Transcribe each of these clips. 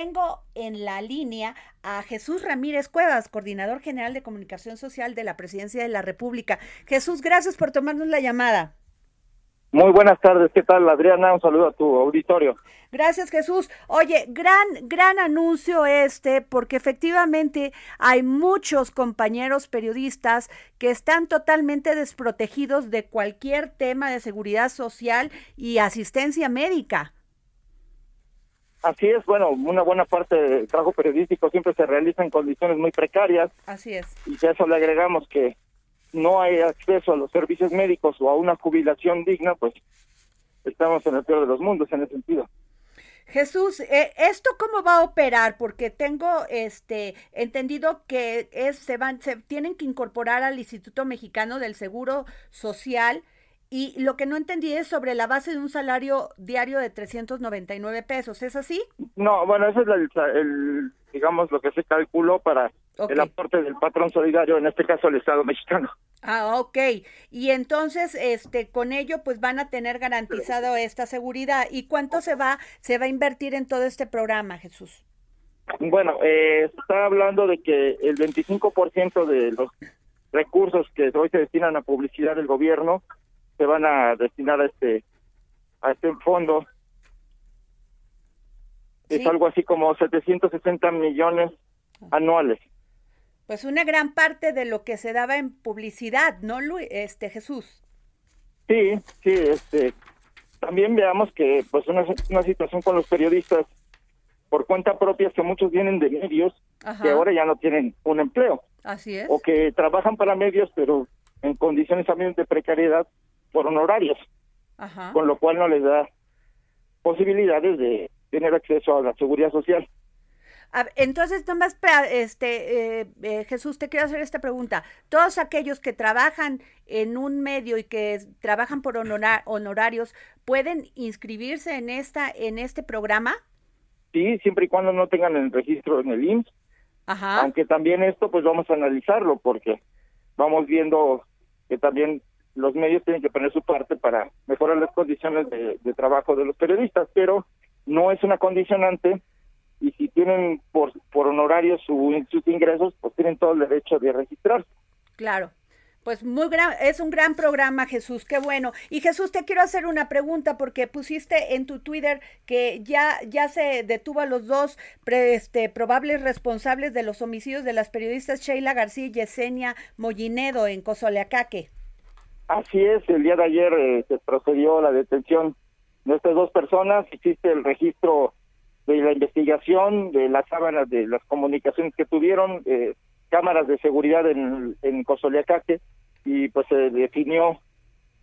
Tengo en la línea a Jesús Ramírez Cuevas, coordinador general de comunicación social de la Presidencia de la República. Jesús, gracias por tomarnos la llamada. Muy buenas tardes, ¿qué tal Adriana? Un saludo a tu auditorio. Gracias Jesús. Oye, gran, gran anuncio este, porque efectivamente hay muchos compañeros periodistas que están totalmente desprotegidos de cualquier tema de seguridad social y asistencia médica. Así es, bueno, una buena parte del trabajo periodístico siempre se realiza en condiciones muy precarias. Así es. Y si a eso le agregamos que no hay acceso a los servicios médicos o a una jubilación digna, pues estamos en el peor de los mundos en ese sentido. Jesús, eh, ¿esto cómo va a operar? Porque tengo este entendido que es, se van, se tienen que incorporar al Instituto Mexicano del Seguro Social y lo que no entendí es sobre la base de un salario diario de 399 pesos, ¿es así? No, bueno, eso es el, digamos, lo que se calculó para el aporte del patrón solidario, en este caso el Estado mexicano. Ah, ok. Y entonces, este, con ello, pues van a tener garantizado esta seguridad. ¿Y cuánto se va, se va a invertir en todo este programa, Jesús? Bueno, eh, está hablando de que el 25% de los recursos que hoy se destinan a publicidad del gobierno se van a destinar a este a este fondo. Es algo así como 760 millones anuales. Pues una gran parte de lo que se daba en publicidad, ¿no, este Jesús? Sí, sí, este también veamos que pues una, una situación con los periodistas por cuenta propia que muchos vienen de medios que ahora ya no tienen un empleo. Así es. O que trabajan para medios pero en condiciones también de precariedad por honorarios, con lo cual no les da posibilidades de tener acceso a la seguridad social. entonces, nomás, este, eh, eh, Jesús, te quiero hacer esta pregunta. Todos aquellos que trabajan en un medio y que trabajan por honorarios, ¿pueden inscribirse en esta, en este programa? Sí, siempre y cuando no tengan el registro en el IMSS. Ajá. Aunque también esto, pues vamos a analizarlo porque vamos viendo que también los medios tienen que poner su parte para mejorar las condiciones de, trabajo de los periodistas, pero no es una condicionante y si tienen por, por honorarios su, sus ingresos, pues tienen todo el derecho de registrarse. Claro. Pues muy gran, es un gran programa, Jesús, qué bueno. Y Jesús, te quiero hacer una pregunta porque pusiste en tu Twitter que ya, ya se detuvo a los dos este, probables responsables de los homicidios de las periodistas Sheila García y Yesenia Mollinedo en Cozoleacaque. Así es, el día de ayer eh, se procedió la detención de estas dos personas, existe el registro de la investigación, de las cámaras, de las comunicaciones que tuvieron, eh, cámaras de seguridad en, en Cozoleacaque, y pues se definió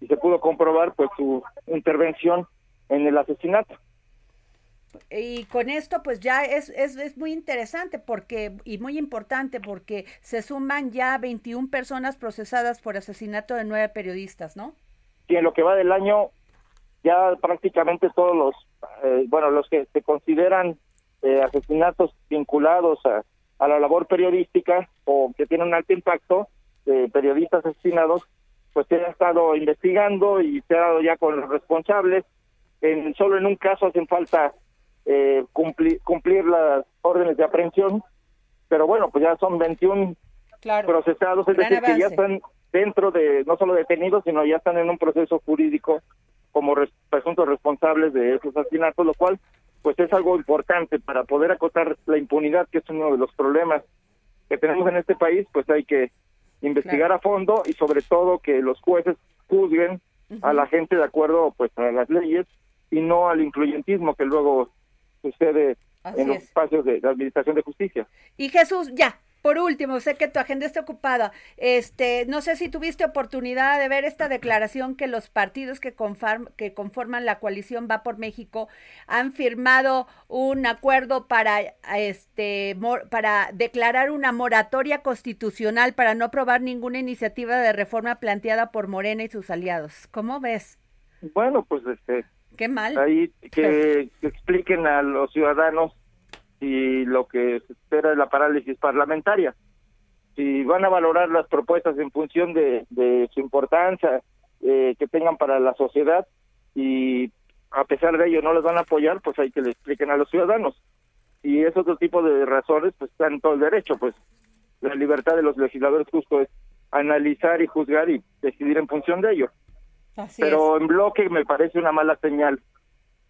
y se pudo comprobar pues su intervención en el asesinato y con esto pues ya es, es, es, muy interesante porque y muy importante porque se suman ya 21 personas procesadas por asesinato de nueve periodistas, ¿no? Sí, en lo que va del año ya prácticamente todos los, eh, bueno, los que se consideran eh, asesinatos vinculados a, a, la labor periodística o que tienen un alto impacto, de periodistas asesinados, pues se ha estado investigando y se ha dado ya con los responsables. En, solo en un caso hacen falta eh, cumplir, cumplir las órdenes de aprehensión, pero bueno, pues ya son 21 procesados, es decir, que ya están dentro de, no solo detenidos, sino ya están en un proceso jurídico como presuntos responsables de esos asesinatos, lo cual pues es algo importante para poder acotar la impunidad, que es uno de los problemas que tenemos en este país, pues hay que investigar a fondo y sobre todo que los jueces juzguen a la gente de acuerdo pues a las leyes y no al influyentismo que luego sucede en los espacios de la Administración de Justicia. Y Jesús, ya, por último, sé que tu agenda está ocupada. Este, no sé si tuviste oportunidad de ver esta declaración que los partidos que, que conforman la coalición Va por México han firmado un acuerdo para este para declarar una moratoria constitucional para no aprobar ninguna iniciativa de reforma planteada por Morena y sus aliados. ¿Cómo ves? Bueno, pues este Qué mal. Ahí que, expliquen a los ciudadanos si lo que se espera es la parálisis parlamentaria. Si van a valorar las propuestas en función de, su importancia eh, que tengan para la sociedad y a pesar de ello no les van a apoyar, pues hay que le expliquen a los ciudadanos. Y es otro tipo de razones, pues están todo el derecho, pues la libertad de los legisladores justo es analizar y juzgar y decidir en función de ello. Pero en bloque me parece una mala señal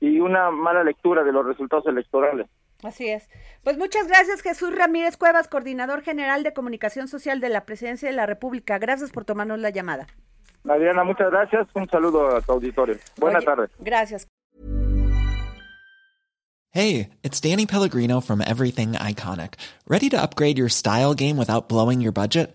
y una mala lectura de los resultados electorales. Así es. Pues muchas gracias Jesús Ramírez Cuevas, coordinador general de comunicación social de la Presidencia de la República. Gracias por tomarnos la llamada. Adriana, muchas gracias. Un saludo a tu auditorio. Buenas tardes. Gracias. Hey, it's Danny Pellegrino from Everything Iconic. ¿Ready to upgrade your style game without blowing your budget?